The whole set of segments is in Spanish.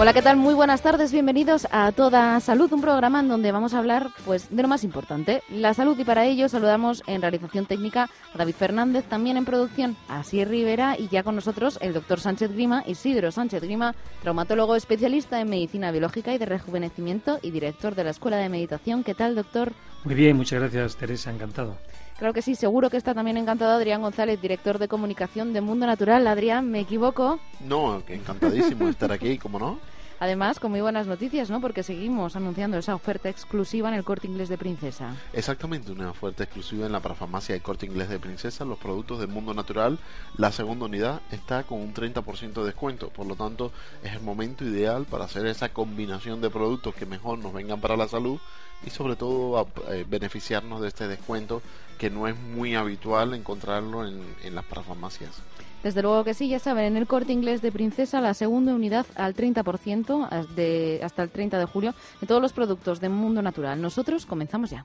Hola, ¿qué tal? Muy buenas tardes, bienvenidos a Toda Salud, un programa en donde vamos a hablar pues de lo más importante, la salud y para ello saludamos en realización técnica a David Fernández, también en producción a Sier Rivera y ya con nosotros el doctor Sánchez Grima, Isidro Sánchez Grima, traumatólogo especialista en medicina biológica y de rejuvenecimiento y director de la Escuela de Meditación. ¿Qué tal, doctor? Muy bien, muchas gracias, Teresa, encantado. Claro que sí, seguro que está también encantado Adrián González, director de comunicación de Mundo Natural. Adrián, ¿me equivoco? No, encantadísimo de estar aquí, ¿cómo no? Además, con muy buenas noticias, ¿no? Porque seguimos anunciando esa oferta exclusiva en el Corte Inglés de Princesa. Exactamente, una oferta exclusiva en la parafarmacia del Corte Inglés de Princesa. Los productos del mundo natural, la segunda unidad está con un 30% de descuento. Por lo tanto, es el momento ideal para hacer esa combinación de productos que mejor nos vengan para la salud y sobre todo a, eh, beneficiarnos de este descuento que no es muy habitual encontrarlo en, en las parafarmacias. Desde luego que sí, ya saben, en el corte inglés de Princesa la segunda unidad al 30% de, hasta el 30 de julio de todos los productos de Mundo Natural. Nosotros comenzamos ya.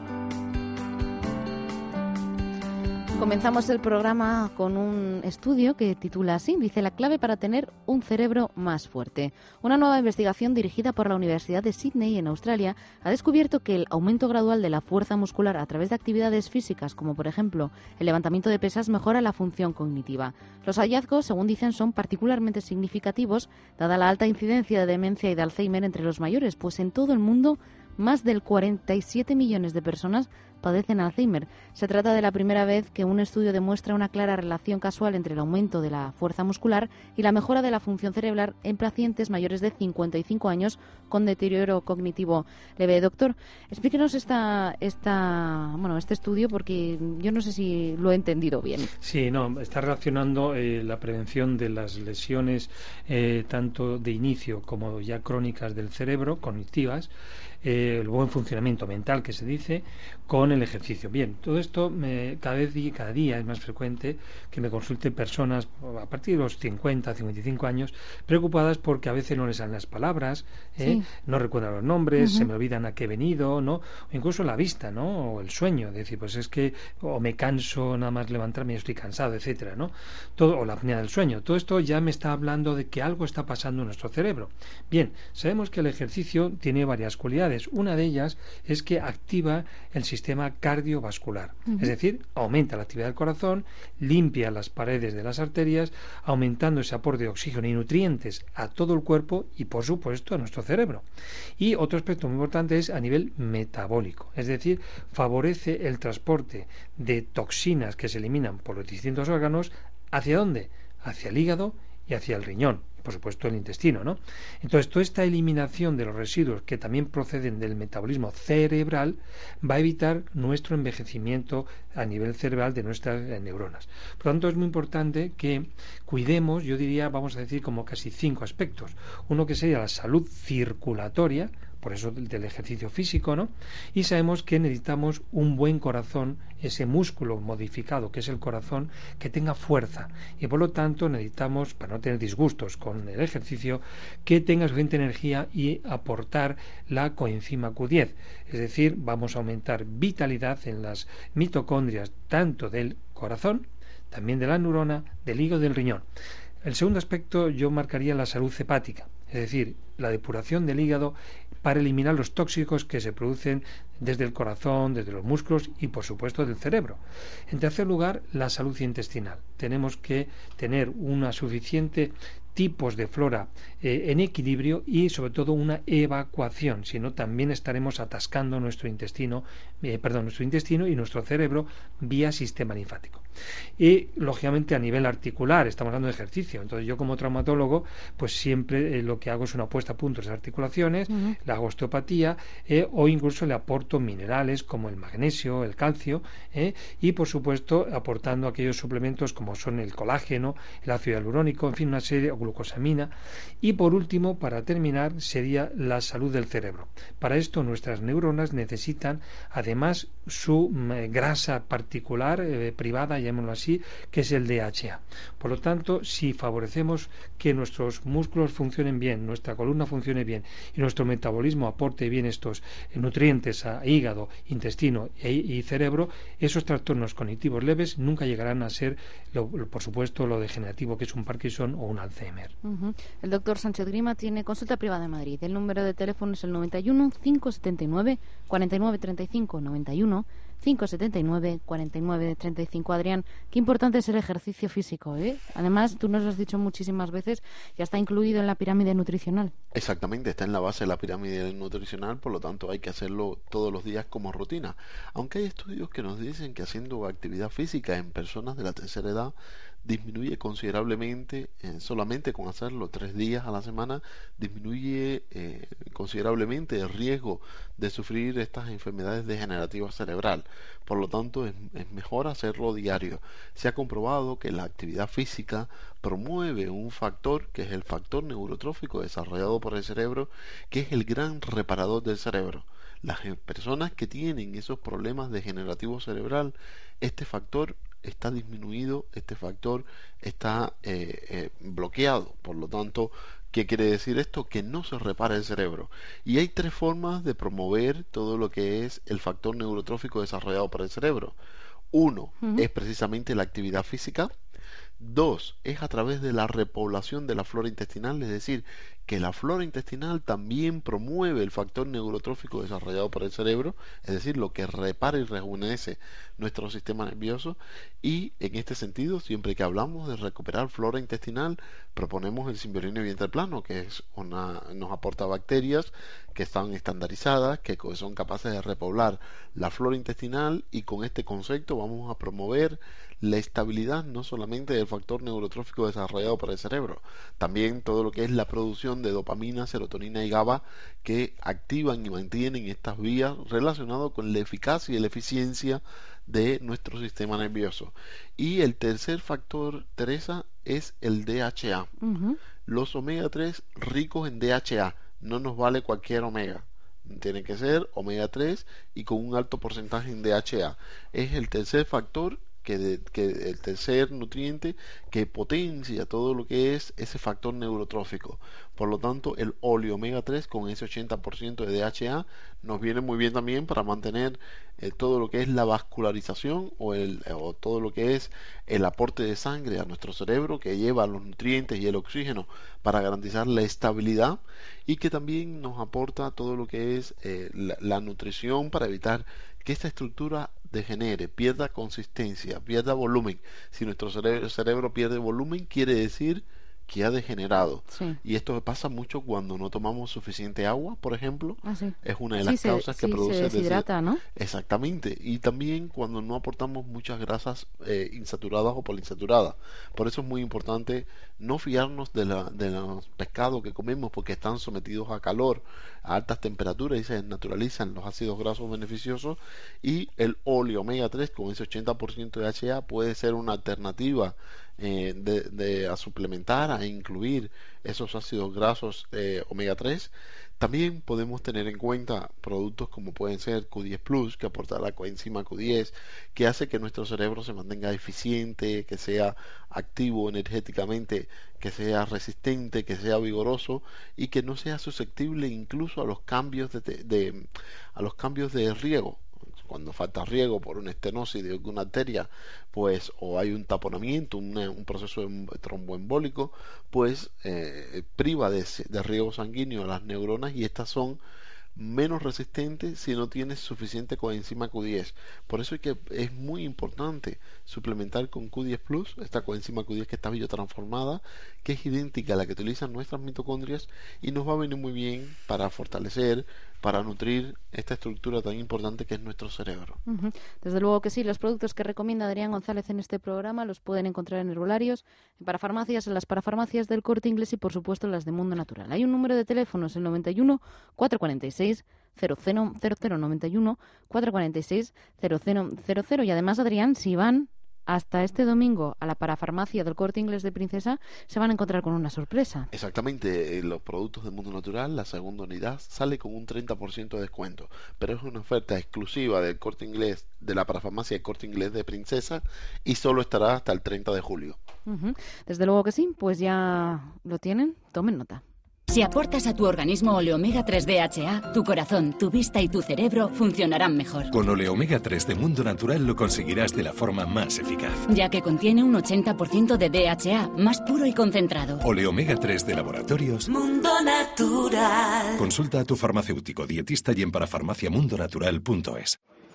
Comenzamos el programa con un estudio que titula así, dice la clave para tener un cerebro más fuerte. Una nueva investigación dirigida por la Universidad de Sydney en Australia ha descubierto que el aumento gradual de la fuerza muscular a través de actividades físicas como por ejemplo el levantamiento de pesas mejora la función cognitiva. Los hallazgos, según dicen, son particularmente significativos dada la alta incidencia de demencia y de Alzheimer entre los mayores, pues en todo el mundo más del 47 millones de personas padecen Alzheimer. Se trata de la primera vez que un estudio demuestra una clara relación casual entre el aumento de la fuerza muscular y la mejora de la función cerebral en pacientes mayores de 55 años con deterioro cognitivo leve. Doctor, explíquenos esta, esta, bueno, este estudio porque yo no sé si lo he entendido bien. Sí, no, está relacionando eh, la prevención de las lesiones eh, tanto de inicio como ya crónicas del cerebro, cognitivas, eh, el buen funcionamiento mental que se dice, con el ejercicio. Bien, todo esto me, cada vez cada día es más frecuente que me consulten personas a partir de los 50, 55 años preocupadas porque a veces no les salen las palabras, ¿eh? no recuerdan los nombres, se me olvidan a qué he venido, ¿no? O incluso la vista, ¿no? O el sueño, decir, pues es que o me canso nada más levantarme y estoy cansado, etcétera, ¿no? Todo o la apnea del sueño. Todo esto ya me está hablando de que algo está pasando en nuestro cerebro. Bien, sabemos que el ejercicio tiene varias cualidades. Una de ellas es que activa el sistema sistema cardiovascular. Es decir, aumenta la actividad del corazón, limpia las paredes de las arterias, aumentando ese aporte de oxígeno y nutrientes a todo el cuerpo y, por supuesto, a nuestro cerebro. Y otro aspecto muy importante es a nivel metabólico. Es decir, favorece el transporte de toxinas que se eliminan por los distintos órganos. ¿Hacia dónde? Hacia el hígado y hacia el riñón por supuesto el intestino, ¿no? Entonces, toda esta eliminación de los residuos que también proceden del metabolismo cerebral va a evitar nuestro envejecimiento a nivel cerebral de nuestras eh, neuronas. Por lo tanto, es muy importante que cuidemos, yo diría, vamos a decir, como casi cinco aspectos. Uno que sería la salud circulatoria, por eso del ejercicio físico, ¿no? Y sabemos que necesitamos un buen corazón, ese músculo modificado que es el corazón, que tenga fuerza. Y por lo tanto necesitamos, para no tener disgustos con el ejercicio, que tenga suficiente energía y aportar la coenzima Q10. Es decir, vamos a aumentar vitalidad en las mitocondrias tanto del corazón, también de la neurona, del hígado y del riñón. El segundo aspecto yo marcaría la salud hepática, es decir, la depuración del hígado para eliminar los tóxicos que se producen desde el corazón, desde los músculos y por supuesto del cerebro. En tercer lugar, la salud intestinal. Tenemos que tener una suficiente tipos de flora eh, en equilibrio y sobre todo una evacuación, si no también estaremos atascando nuestro intestino, eh, perdón, nuestro intestino y nuestro cerebro vía sistema linfático. Y lógicamente a nivel articular, estamos hablando de ejercicio, entonces yo como traumatólogo pues siempre eh, lo que hago es una puesta a punto de las articulaciones, la hago osteopatía o incluso le aporto minerales como el magnesio, el calcio y por supuesto aportando aquellos suplementos como son el colágeno, el ácido hialurónico, en fin, una serie glucosamina. Y por último, para terminar, sería la salud del cerebro. Para esto nuestras neuronas necesitan además su mm, grasa particular, eh, privada, llamémoslo así, que es el DHA. Por lo tanto, si favorecemos que nuestros músculos funcionen bien, nuestra columna funcione bien y nuestro metabolismo aporte bien estos nutrientes a hígado, intestino e, y cerebro, esos trastornos cognitivos leves nunca llegarán a ser, por supuesto, lo degenerativo que es un Parkinson o un Alzheimer. El doctor Sánchez Grima tiene consulta privada en Madrid. El número de teléfono es el 91 579 4935 91 579 49 35. Adrián, qué importante es el ejercicio físico, ¿eh? Además, tú nos lo has dicho muchísimas veces, ya está incluido en la pirámide nutricional. Exactamente, está en la base de la pirámide nutricional, por lo tanto hay que hacerlo todos los días como rutina. Aunque hay estudios que nos dicen que haciendo actividad física en personas de la tercera edad disminuye considerablemente, eh, solamente con hacerlo tres días a la semana, disminuye eh, considerablemente el riesgo de sufrir estas enfermedades degenerativas cerebral. Por lo tanto, es, mejor hacerlo diario. Se ha comprobado que la actividad física promueve un factor que es el factor neurotrófico desarrollado por el cerebro, que es el gran reparador del cerebro. Las personas que tienen esos problemas degenerativos cerebral, este factor está disminuido, este factor está eh, eh, bloqueado. Por lo tanto, ¿qué quiere decir esto? Que no se repara el cerebro. Y hay tres formas de promover todo lo que es el factor neurotrófico desarrollado por el cerebro. Uno es precisamente la actividad física. Dos, es a través de la repoblación de la flora intestinal, es decir, que la flora intestinal también promueve el factor neurotrófico desarrollado por el cerebro, es decir, lo que repara y rejuvenece nuestro sistema nervioso. Y en este sentido, siempre que hablamos de recuperar flora intestinal, proponemos el simbiorine vientre plano, que es una, nos aporta bacterias que están estandarizadas, que son capaces de repoblar la flora intestinal y con este concepto vamos a promover la estabilidad no solamente del factor neurotrófico desarrollado por el cerebro, también todo lo que es la producción de dopamina, serotonina y GABA que activan y mantienen estas vías relacionadas con la eficacia y la eficiencia de nuestro sistema nervioso. Y el tercer factor, Teresa, es el DHA. Los omega 3 ricos en DHA. No nos vale cualquier omega. Tiene que ser omega 3 y con un alto porcentaje en DHA. Es el tercer factor que, el tercer nutriente que potencia todo lo que es ese factor neurotrófico. Por lo tanto, el óleo omega 3 con ese 80% de DHA nos viene muy bien también para mantener eh, todo lo que es la vascularización o, el, o todo lo que es el aporte de sangre a nuestro cerebro que lleva los nutrientes y el oxígeno para garantizar la estabilidad y que también nos aporta todo lo que es eh, la nutrición para evitar que esta estructura degenere, pierda consistencia, pierda volumen. Si nuestro cerebro, pierde volumen, quiere decir que ha degenerado. Y esto pasa mucho cuando no tomamos suficiente agua, por ejemplo. Ah, es una de las causas que produce... Se deshidrata, ¿no? Exactamente. Y también cuando no aportamos muchas grasas eh, insaturadas o poliinsaturadas. Por eso es muy importante no fiarnos de, la, de los pescados que comemos porque están sometidos a calor, a altas temperaturas y se naturalizan los ácidos grasos beneficiosos y el óleo omega 3 con ese 80% de HA puede ser una alternativa eh, de, a suplementar, a incluir esos ácidos grasos eh, omega 3 también podemos tener en cuenta productos como pueden ser Q10 Plus, que aporta la coenzima Q10, que hace que nuestro cerebro se mantenga eficiente, que sea activo energéticamente, que sea resistente, que sea vigoroso y que no sea susceptible incluso a los cambios de a los cambios de riego cuando falta riego por una estenosis de alguna arteria, pues, o hay un taponamiento, un, proceso tromboembólico, pues eh, priva de, riego sanguíneo a las neuronas y estas son menos resistente si no tienes suficiente coenzima Q10. Por eso es que es muy importante suplementar con Q10 Plus, esta coenzima Q10 que está biotransformada, que es idéntica a la que utilizan nuestras mitocondrias y nos va a venir muy bien para fortalecer, para nutrir esta estructura tan importante que es nuestro cerebro. Desde luego que sí, los productos que recomienda Adrián González en este programa los pueden encontrar en herbolarios, en parafarmacias, en las parafarmacias del corte inglés y por supuesto en las de Mundo Natural. Hay un número de teléfonos, el 91 446 0091 446 0000 y además Adrián, si van hasta este domingo a la parafarmacia del Corte Inglés de Princesa se van a encontrar con una sorpresa. Exactamente, eh, los productos de Mundo Natural, la segunda unidad, sale con un 30% de descuento, pero es una oferta exclusiva del Corte Inglés, de la parafarmacia del Corte Inglés de Princesa y solo estará hasta el 30 de julio. Desde luego que sí, pues ya lo tienen, tomen nota. Si aportas a tu organismo Oleomega 3 DHA, tu corazón, tu vista y tu cerebro funcionarán mejor. Con Oleomega 3 de Mundo Natural lo conseguirás de la forma más eficaz. Ya que contiene un 80% de DHA, más puro y concentrado. Oleomega 3 de laboratorios. Mundo Natural. Consulta a tu farmacéutico dietista y en parafarmaciamundonatural.es.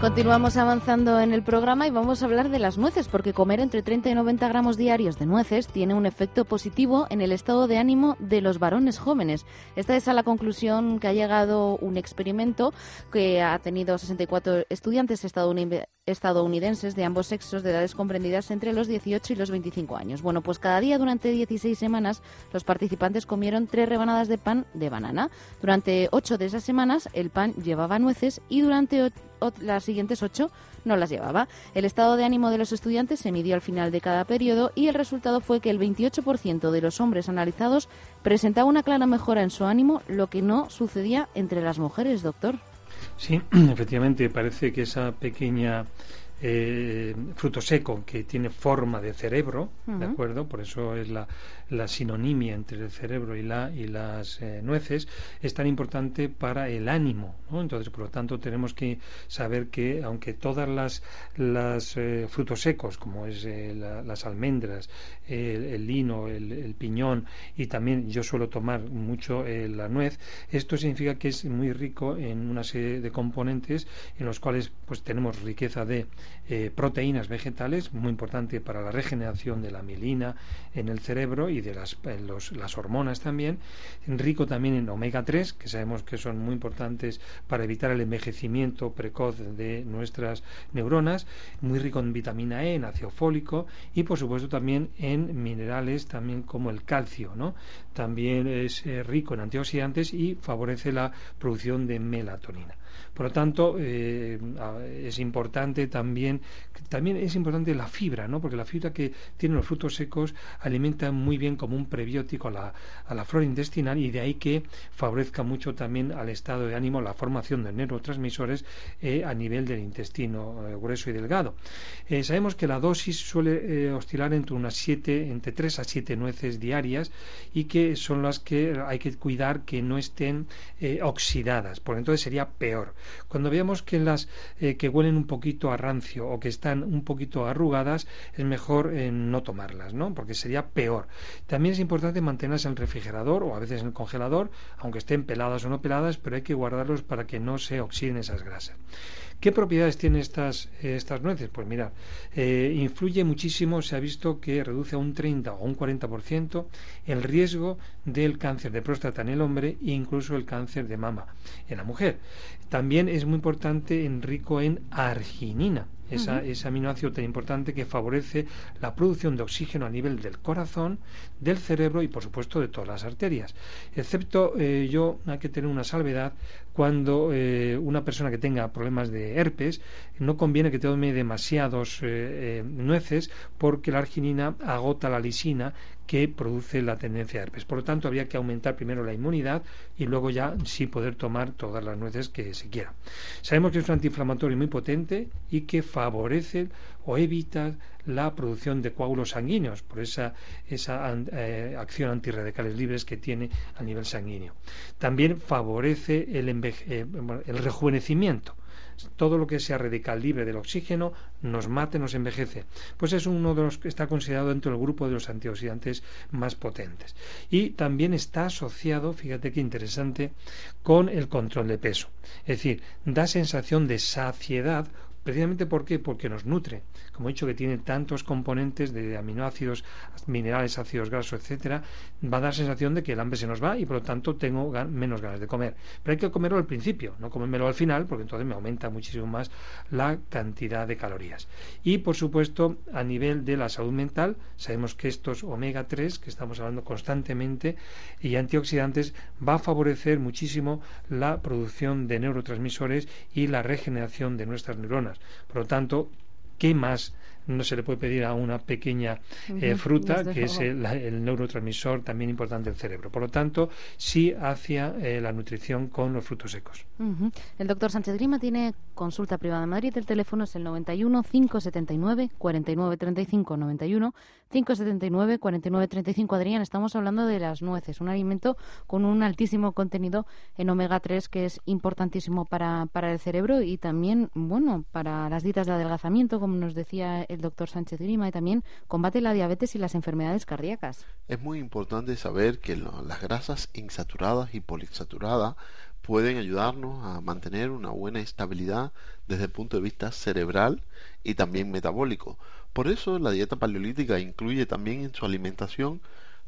Continuamos avanzando en el programa y vamos a hablar de las nueces, porque comer entre 30 y 90 gramos diarios de nueces tiene un efecto positivo en el estado de ánimo de los varones jóvenes. Esta es a la conclusión que ha llegado un experimento que ha tenido 64 estudiantes estadounidenses de ambos sexos de edades comprendidas entre los 18 y los 25 años. Bueno, pues cada día durante 16 semanas los participantes comieron tres rebanadas de pan de banana. Durante ocho de esas semanas el pan llevaba nueces y durante las siguientes ocho no las llevaba. El estado de ánimo de los estudiantes se midió al final de cada periodo y el resultado fue que el 28% de los hombres analizados presentaba una clara mejora en su ánimo, lo que no sucedía entre las mujeres, doctor. Sí, efectivamente, parece que esa pequeña eh, fruto seco que tiene forma de cerebro, ¿de acuerdo? Por eso es la, la sinonimia entre el cerebro y, la, y las eh, nueces, es tan importante para el ánimo. ¿no? Entonces, por lo tanto, tenemos que saber que, aunque todas las, las eh, frutos secos, como es eh, las almendras, el, lino, el, piñón, y también yo suelo tomar mucho la nuez, esto significa que es muy rico en una serie de componentes en los cuales pues tenemos riqueza de proteínas vegetales, muy importante para la regeneración de la mielina en el cerebro y de las, eh, las hormonas también, rico también en omega 3, que sabemos que son muy importantes para evitar el envejecimiento precoz de nuestras neuronas, muy rico en vitamina E, en ácido fólico y por supuesto también en minerales también como el calcio, ¿no? También es eh, rico en antioxidantes y favorece la producción de melatonina. Por lo tanto, eh, es importante también, también es importante la fibra, ¿no? Porque la fibra que tienen los frutos secos alimenta muy bien como un prebiótico a la, a la flora intestinal y de ahí que favorezca mucho también al estado de ánimo la formación de neurotransmisores eh, a nivel del intestino eh, grueso y delgado. sabemos que la dosis suele oscilar entre unas siete, entre 3 a 7 nueces diarias y que son las que hay que cuidar que no estén oxidadas, porque entonces sería peor. Cuando veamos que las eh, que huelen un poquito a rancio o que están un poquito arrugadas, es mejor eh, no tomarlas, ¿no? Porque sería peor. También es importante mantenerlas en el refrigerador o a veces en el congelador, aunque estén peladas o no peladas, pero hay que guardarlos para que no se oxiden esas grasas. ¿Qué propiedades tienen estas, estas nueces? Pues mira, eh, influye muchísimo, se ha visto que reduce a un 30 o un 40% el riesgo del cáncer de próstata en el hombre e incluso el cáncer de mama en la mujer. También es muy importante, en rico en arginina. Ese aminoácido tan importante que favorece la producción de oxígeno a nivel del corazón, del cerebro y por supuesto de todas las arterias. Excepto eh, yo hay que tener una salvedad cuando eh, una persona que tenga problemas de herpes no conviene que tome demasiados eh, nueces porque la arginina agota la lisina que produce la tendencia a herpes. Por lo tanto, habría que aumentar primero la inmunidad y luego ya sí poder tomar todas las nueces que se quiera. Sabemos que es un antiinflamatorio muy potente y que favorece o evita la producción de coágulos sanguíneos por esa, esa eh, acción antirradicales libres que tiene a nivel sanguíneo. También favorece el, eh, el rejuvenecimiento todo lo que sea radical libre del oxígeno nos mate, nos envejece. Pues es uno de los que está considerado dentro del grupo de los antioxidantes más potentes. Y también está asociado, fíjate qué interesante, con el control de peso. Es decir, da sensación de saciedad Precisamente ¿por qué? Porque nos nutre. Como he dicho que tiene tantos componentes de aminoácidos, minerales, ácidos grasos, etcétera, va a dar sensación de que el hambre se nos va y por lo tanto tengo menos ganas de comer. Pero hay que comerlo al principio, no comérmelo al final, porque entonces me aumenta muchísimo más la cantidad de calorías. Y por supuesto, a nivel de la salud mental, sabemos que estos omega 3 que estamos hablando constantemente y antioxidantes va a favorecer muchísimo la producción de neurotransmisores y la regeneración de nuestras neuronas. Por lo tanto, ¿qué más no se le puede pedir a una pequeña eh, fruta, que es el, neurotransmisor también importante del cerebro. Por lo tanto, sí hacia eh, la nutrición con los frutos secos. El doctor Sánchez Grima tiene consulta privada en Madrid. El teléfono es el 91 579 49 35 91 579 49 35. Adrián, estamos hablando de las nueces, un alimento con un altísimo contenido en omega 3 que es importantísimo para, para el cerebro y también, bueno, para las dietas de adelgazamiento, como nos decía el doctor Sánchez Grima, y también combate la diabetes y las enfermedades cardíacas. Es muy importante saber que las grasas insaturadas y poliinsaturadas pueden ayudarnos a mantener una buena estabilidad desde el punto de vista cerebral y también metabólico. Por eso la dieta paleolítica incluye también en su alimentación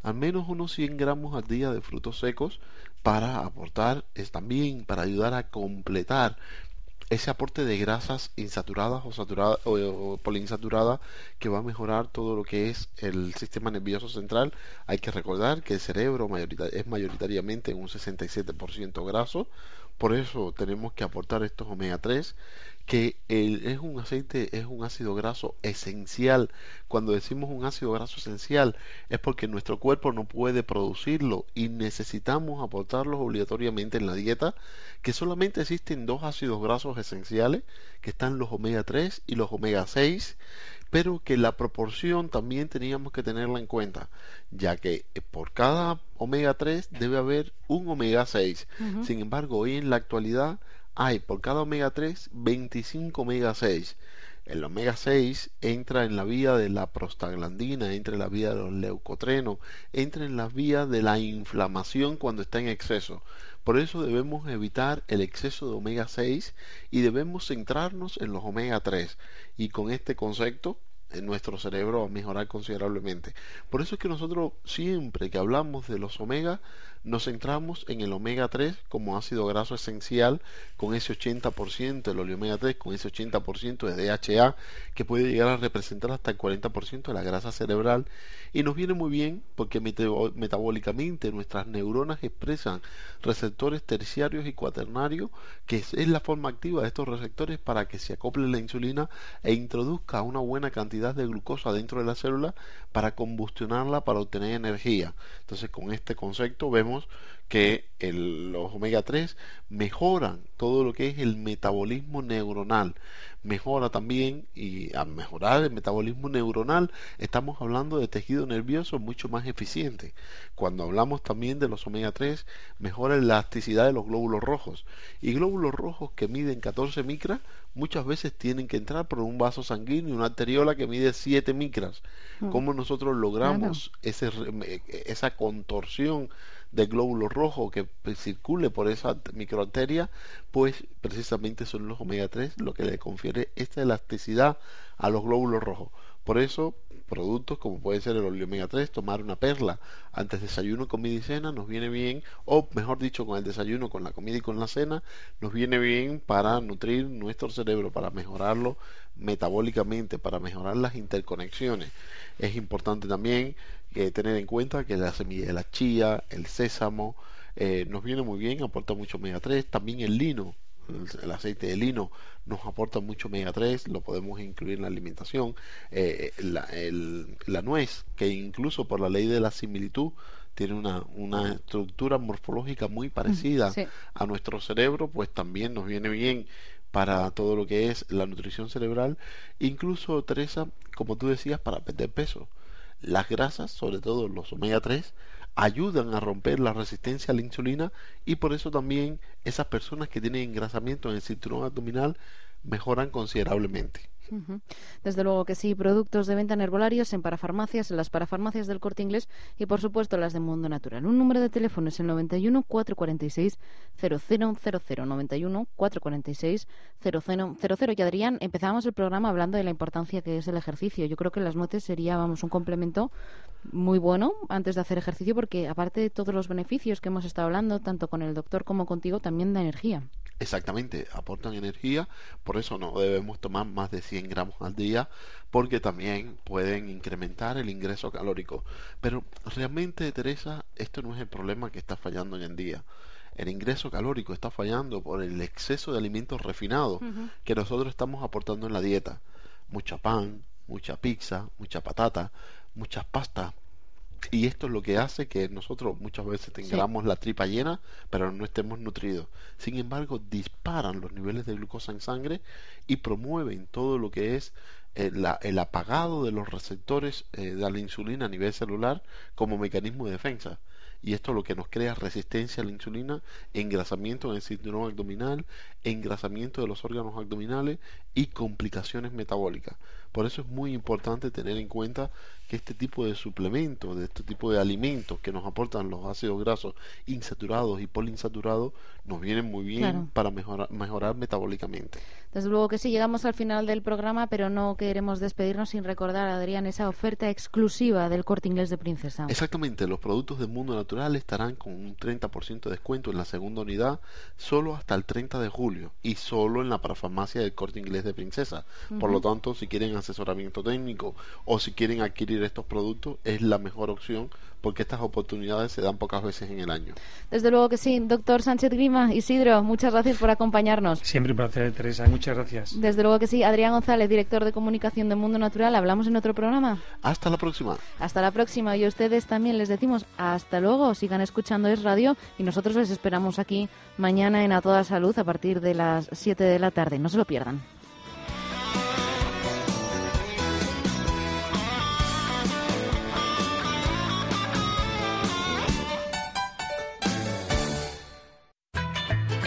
al menos unos 100 gramos al día de frutos secos para aportar, es también para ayudar a completar ese aporte de grasas insaturadas o saturadas o, poliinsaturadas que va a mejorar todo lo que es el sistema nervioso central. Hay que recordar que el cerebro es mayoritariamente un 67% graso, por eso tenemos que aportar estos omega 3 que es un aceite, es un ácido graso esencial. Cuando decimos un ácido graso esencial es porque nuestro cuerpo no puede producirlo y necesitamos aportarlos obligatoriamente en la dieta, que solamente existen dos ácidos grasos esenciales, que están los omega 3 y los omega 6, pero que la proporción también teníamos que tenerla en cuenta, ya que por cada omega 3 debe haber un omega 6. Sin embargo, hoy en la actualidad hay por cada omega 3 25 omega 6. El omega 6 entra en la vía de la prostaglandina, entra en la vía de los leucotrenos, entra en la vía de la inflamación cuando está en exceso. Por eso debemos evitar el exceso de omega 6 y debemos centrarnos en los omega 3. Y con este concepto en nuestro cerebro a mejorar considerablemente. Por eso es que nosotros siempre que hablamos de los omega nos centramos en el omega 3 como ácido graso esencial con ese 80%, el omega 3 con ese 80% de DHA que puede llegar a representar hasta el 40% de la grasa cerebral y nos viene muy bien porque metabólicamente nuestras neuronas expresan receptores terciarios y cuaternarios que es la forma activa de estos receptores para que se acople la insulina e introduzca una buena cantidad de glucosa dentro de la célula para combustionarla para obtener energía. Entonces con este concepto vemos que los omega 3 mejoran todo lo que es el metabolismo neuronal. Mejora también, y al mejorar el metabolismo neuronal, estamos hablando de tejido nervioso mucho más eficiente. Cuando hablamos también de los omega 3, mejora la elasticidad de los glóbulos rojos. Y glóbulos rojos que miden 14 micras, muchas veces tienen que entrar por un vaso sanguíneo, una arteriola que mide 7 micras. Mm. ¿Cómo nosotros logramos ese, esa contorsión? De glóbulo rojo que circule por esa microarteria, pues precisamente son los omega 3 lo que le confiere esta elasticidad a los glóbulos rojos. Por eso productos como puede ser el óleo omega 3, tomar una perla antes de desayuno, comida y cena nos viene bien, o mejor dicho, con el desayuno, con la comida y con la cena, nos viene bien para nutrir nuestro cerebro, para mejorarlo metabólicamente, para mejorar las interconexiones. Es importante también eh, tener en cuenta que la semilla de la chía, el sésamo, eh, nos viene muy bien, aporta mucho omega 3, también el lino, el, aceite de lino nos aporta mucho omega 3, lo podemos incluir en la alimentación, eh, la, nuez, que incluso por la ley de la similitud tiene una, una estructura morfológica muy parecida a nuestro cerebro, pues también nos viene bien para todo lo que es la nutrición cerebral, incluso Teresa, como tú decías, para perder peso. Las grasas, sobre todo los omega 3, ayudan a romper la resistencia a la insulina y por eso también esas personas que tienen engrasamiento en el cinturón abdominal mejoran considerablemente. Desde luego que sí, productos de venta en herbolarios, en parafarmacias, en las parafarmacias del corte inglés y por supuesto las de Mundo Natural. Un número de teléfono es el 91 446 0000 91 446 0000. Y Adrián, empezábamos el programa hablando de la importancia que es el ejercicio. Yo creo que las nueces sería, vamos, un complemento muy bueno antes de hacer ejercicio porque aparte de todos los beneficios que hemos estado hablando, tanto con el doctor como contigo, también da energía. Exactamente, aportan energía, por eso no debemos tomar más de 100 gramos al día, porque también pueden incrementar el ingreso calórico. Pero realmente, Teresa, esto no es el problema que está fallando hoy en día. El ingreso calórico está fallando por el exceso de alimentos refinados que nosotros estamos aportando en la dieta. Mucha pan, mucha pizza, mucha patata, muchas pastas, y esto es lo que hace que nosotros muchas veces tengamos la tripa llena, pero no estemos nutridos. Sin embargo, disparan los niveles de glucosa en sangre y promueven todo lo que es eh, el apagado de los receptores eh, de la insulina a nivel celular como mecanismo de defensa. Y esto es lo que nos crea resistencia a la insulina, engrasamiento en el cinturón abdominal, engrasamiento de los órganos abdominales y complicaciones metabólicas. Por eso es muy importante tener en cuenta que este tipo de suplementos, de este tipo de alimentos que nos aportan los ácidos grasos insaturados y poliinsaturados, nos vienen muy bien para mejorar, mejorar metabólicamente. Desde luego que sí, llegamos al final del programa, pero no queremos despedirnos sin recordar, Adrián, esa oferta exclusiva del corte inglés de Princesa. Exactamente, los productos del mundo natural estarán con un 30% de descuento en la segunda unidad solo hasta el 30 de julio y solo en la parafarmacia del corte inglés de Princesa. Por lo tanto, si quieren asesoramiento técnico o si quieren adquirir estos productos es la mejor opción porque estas oportunidades se dan pocas veces en el año. Desde luego que sí. Doctor Sánchez Grima, Isidro, muchas gracias por acompañarnos. Siempre un placer, Teresa. Muchas gracias. Desde luego que sí. Adrián González, director de comunicación de Mundo Natural. Hablamos en otro programa. Hasta la próxima. Hasta la próxima. Y a ustedes también les decimos hasta luego. Sigan escuchando Es Radio y nosotros les esperamos aquí mañana en A Toda Salud a partir de las 7 de la tarde. No se lo pierdan.